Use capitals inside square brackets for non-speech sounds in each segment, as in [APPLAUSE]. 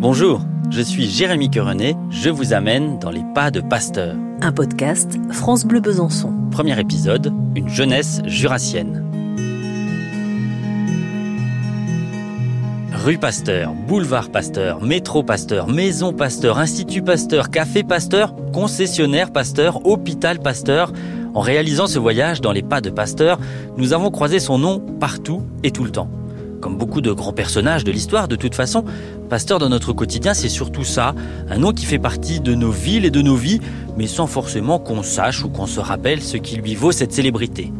Bonjour, je suis Jérémy Querenet, je vous amène dans les pas de Pasteur. Un podcast France Bleu Besançon. Premier épisode, une jeunesse jurassienne. Rue Pasteur, boulevard Pasteur, métro Pasteur, maison Pasteur, institut Pasteur, café Pasteur, concessionnaire Pasteur, hôpital Pasteur. En réalisant ce voyage dans les pas de Pasteur, nous avons croisé son nom partout et tout le temps. Comme beaucoup de grands personnages de l'histoire, de toute façon, Pasteur dans notre quotidien, c'est surtout ça, un nom qui fait partie de nos villes et de nos vies, mais sans forcément qu'on sache ou qu'on se rappelle ce qui lui vaut cette célébrité.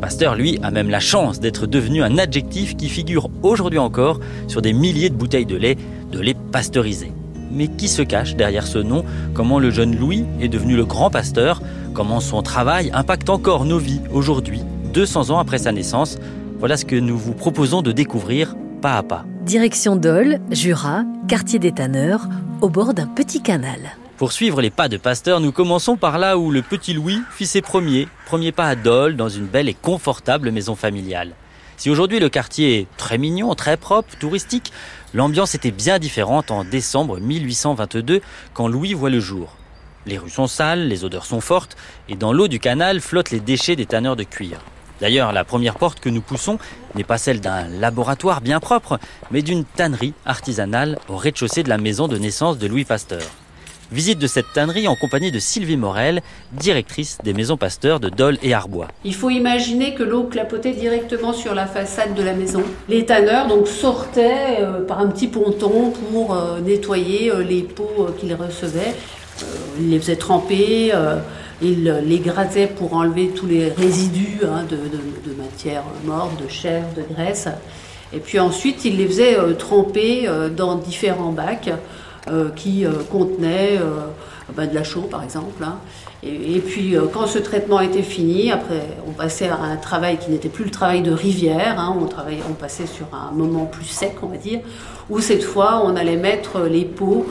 Pasteur, lui, a même la chance d'être devenu un adjectif qui figure aujourd'hui encore sur des milliers de bouteilles de lait, de lait pasteurisé. Mais qui se cache derrière ce nom? Comment le jeune Louis est devenu le grand pasteur? Comment son travail impacte encore nos vies aujourd'hui, 200 ans après sa naissance? Voilà ce que nous vous proposons de découvrir pas à pas. Direction Dole, Jura, quartier des Tanneurs, au bord d'un petit canal. Pour suivre les pas de Pasteur, nous commençons par là où le petit Louis fit ses premiers, premiers pas à Dole dans une belle et confortable maison familiale. Si aujourd'hui le quartier est très mignon, très propre, touristique, l'ambiance était bien différente en décembre 1822 quand Louis voit le jour. Les rues sont sales, les odeurs sont fortes et dans l'eau du canal flottent les déchets des tanneurs de cuir. D'ailleurs, la première porte que nous poussons n'est pas celle d'un laboratoire bien propre, mais d'une tannerie artisanale au rez-de-chaussée de la maison de naissance de Louis Pasteur. Visite de cette tannerie en compagnie de Sylvie Morel, directrice des maisons Pasteur de Dole et Arbois. Il faut imaginer que l'eau clapotait directement sur la façade de la maison. Les tanneurs donc sortaient euh, par un petit ponton pour euh, nettoyer euh, les pots qu'ils recevaient. ils les faisaient tremper il les grattait pour enlever tous les résidus hein, de, matière morte, de chair, de graisse. Et puis ensuite, il les faisait euh, tremper euh, dans différents bacs euh, qui contenaient bah, de la chaux, par exemple. Hein. Et, puis, quand ce traitement était fini, après, on passait à un travail qui n'était plus le travail de rivière. Hein. on, travaillait, on passait sur un moment plus sec, on va dire, où cette fois, on allait mettre les pots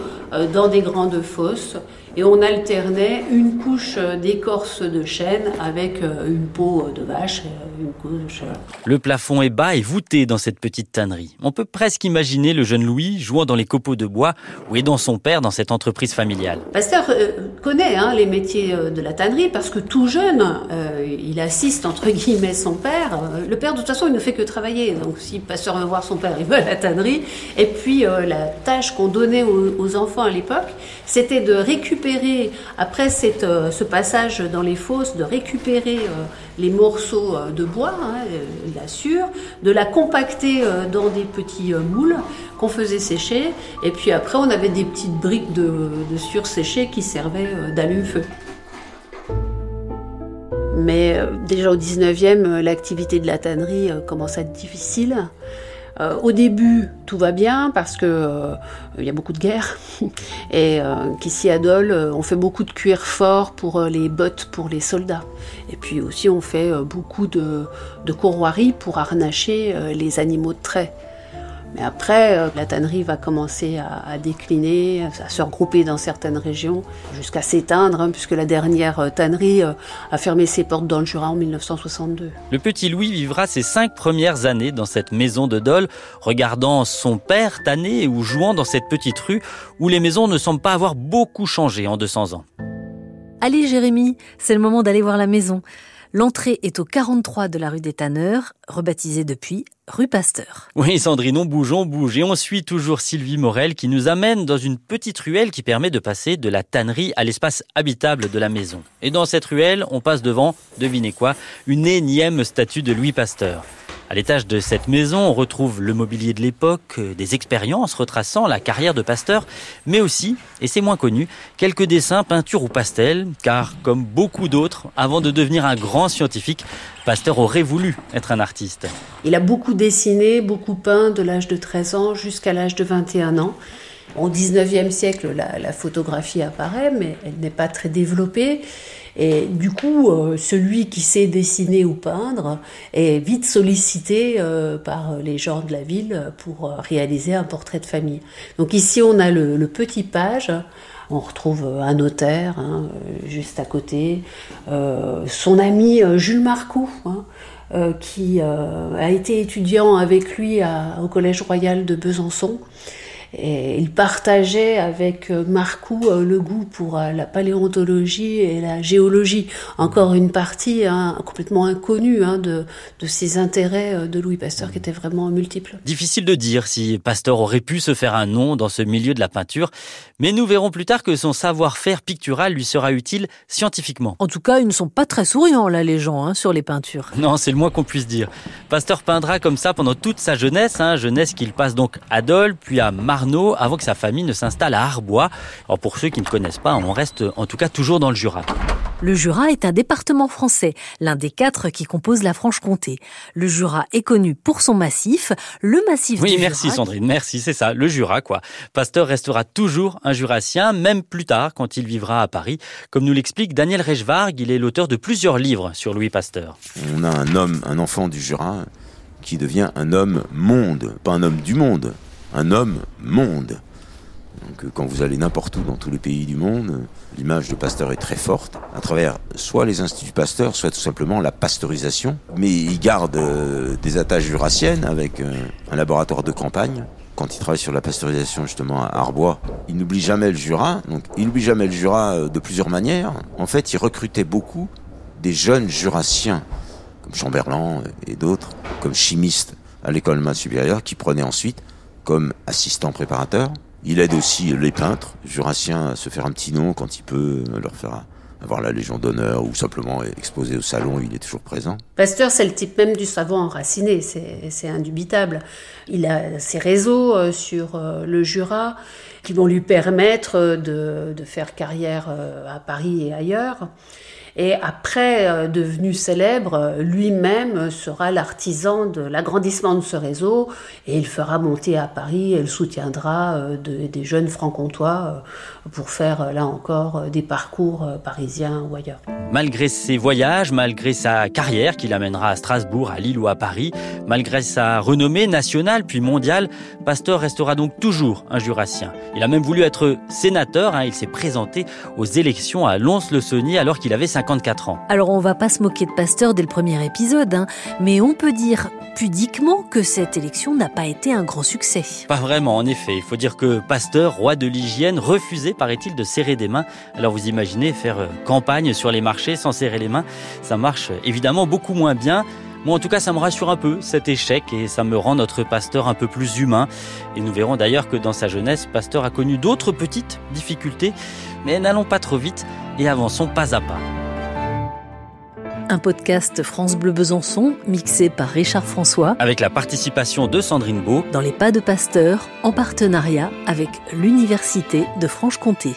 dans des grandes fosses et on alternait une couche d'écorce de chêne avec euh, une peau de vache, euh, une couche. Euh, le plafond est bas et voûté dans cette petite tannerie. On peut presque imaginer le jeune Louis jouant dans les copeaux de bois ou aidant son père dans cette entreprise familiale. Pasteur connaît hein, les métiers de la tannerie parce que tout jeune, il assiste entre guillemets son père. Le père, de toute façon, il ne fait que travailler. Donc, si Pasteur veut voir son père, il va à la tannerie. Et puis, la tâche qu'on donnait aux enfants à l'époque, c'était de récupérer après euh, ce passage dans les fosses, de récupérer euh, les morceaux euh, de bois, hein, la sûre, de la compacter dans des petits moules qu'on faisait sécher, et puis après on avait des petites briques de, de séchées qui servaient d'allume-feu. Mais déjà au 19e, l'activité de la tannerie commence à être difficile. Euh, au début, tout va bien parce que euh, il y a beaucoup de guerres [LAUGHS] et euh, qu'ici à Dole, on fait beaucoup de cuir fort pour les bottes pour les soldats. Et puis aussi, on fait beaucoup de, de courroiries pour harnacher les animaux de trait. Mais après, euh, la tannerie va commencer à, décliner, à se regrouper dans certaines régions, jusqu'à s'éteindre, hein, puisque la dernière euh, tannerie euh, a fermé ses portes dans le Jura en 1962. Le petit Louis vivra ses cinq premières années dans cette maison de Dole, regardant son père tanner ou jouant dans cette petite rue où les maisons ne semblent pas avoir beaucoup changé en 200 ans. Allez Jérémy, c'est le moment d'aller voir la maison. L'entrée est au 43 de la rue des Tanneurs, rebaptisée depuis rue Pasteur. Oui, Sandrine, on bouge, on bouge et on suit toujours Sylvie Morel qui nous amène dans une petite ruelle qui permet de passer de la tannerie à l'espace habitable de la maison. Et dans cette ruelle, on passe devant, devinez quoi, une énième statue de Louis Pasteur. À l'étage de cette maison, on retrouve le mobilier de l'époque, euh, des expériences retraçant la carrière de Pasteur, mais aussi, et c'est moins connu, quelques dessins, peintures ou pastels, car comme beaucoup d'autres, avant de devenir un grand scientifique, Pasteur aurait voulu être un artiste. Il a beaucoup dessiné, beaucoup peint de l'âge de 13 ans jusqu'à l'âge de 21 ans. Au 19e siècle, la, la photographie apparaît, mais elle n'est pas très développée. Et du coup, euh, celui qui sait dessiner ou peindre est vite sollicité euh, par les gens de la ville pour réaliser un portrait de famille. Donc ici, on a le, petit page. On retrouve un notaire hein, juste à côté, euh, son ami Jules Marcoux, hein, qui a été étudiant avec lui au Collège royal de Besançon. Et il partageait avec euh, Marcou euh, le goût pour euh, la paléontologie et la géologie. Encore une partie hein, complètement inconnue hein, de, de ses intérêts de Louis Pasteur qui étaient vraiment multiples. Difficile de dire si Pasteur aurait pu se faire un nom dans ce milieu de la peinture, mais nous verrons plus tard que son savoir-faire pictural lui sera utile scientifiquement. En tout cas, ils ne sont pas très souriants là les gens hein, sur les peintures. Non, c'est le moins qu'on puisse dire. Pasteur peindra comme ça pendant toute sa jeunesse, jeunesse qu'il passe donc à Dole, puis à Mar avant que sa famille ne s'installe à Arbois. Alors pour ceux qui ne connaissent pas, on reste en tout cas toujours dans le Jura. Le Jura est un département français, l'un des quatre qui composent la Franche-Comté. Le Jura est connu pour son massif, le massif oui, du merci Sandrine, merci, c'est ça, le Jura quoi. Pasteur restera toujours un Jurassien, même plus tard quand il vivra à Paris, comme nous l'explique Daniel Reichvarg, il est l'auteur de plusieurs livres sur Louis Pasteur. On a un homme, un enfant du Jura qui devient un homme monde, pas un homme du monde, un homme monde. Donc, euh, quand vous allez n'importe où dans tous les pays du monde, l'image de Pasteur est très forte, à travers soit les instituts Pasteur, soit tout simplement la pasteurisation. Mais il garde euh, des attaches jurassiennes avec euh, un laboratoire de campagne. Quand il travaille sur la pasteurisation justement à Arbois, il n'oublie jamais le Jura. Donc, il n'oublie jamais le Jura de plusieurs manières. En fait, il recrutait beaucoup des jeunes jurassiens, comme Chamberlain et d'autres, comme chimistes à l'école maths supérieure, qui prenaient ensuite comme assistant préparateur. Il aide aussi les peintres jurassiens à se faire un petit nom quand il peut leur faire avoir la Légion d'honneur ou simplement exposer au salon, il est toujours présent. Pasteur, c'est le type même du savant enraciné, c'est indubitable. Il a ses réseaux euh, sur euh, le Jura qui vont lui permettre de, de faire carrière euh, à Paris et ailleurs. Et après, euh, devenu célèbre, lui-même sera l'artisan de l'agrandissement de ce réseau et il fera monter à Paris et il soutiendra euh, des jeunes francs-comtois euh, pour faire là encore des parcours parisiens ou ailleurs. Malgré ses voyages, malgré sa carrière qui l'amènera à Strasbourg, à Lille ou à Paris, malgré sa renommée nationale puis mondiale, Pasteur restera donc toujours un jurassien. Il a même voulu être sénateur, hein, il s'est présenté aux élections à Lons-le-Saunier alors qu'il avait 54 ans. Alors on va pas se moquer de Pasteur dès le premier épisode, hein, mais on peut dire pudiquement que cette élection n'a pas été un grand succès. Pas vraiment, en effet. Il faut dire que Pasteur, roi de l'hygiène, refusait, paraît-il, de serrer des mains. Alors vous imaginez faire euh, campagne sur les marchés sans serrer les mains, ça marche évidemment beaucoup moins bien. Moi, en tout cas, ça me rassure un peu, cet échec, et ça me rend notre pasteur un peu plus humain. Et nous verrons d'ailleurs que dans sa jeunesse, Pasteur a connu d'autres petites difficultés. Mais n'allons pas trop vite et avançons pas à pas. Un podcast France Bleu Besançon, mixé par Richard François. Avec la participation de Sandrine Beau. Dans les pas de Pasteur, en partenariat avec l'Université de Franche-Comté.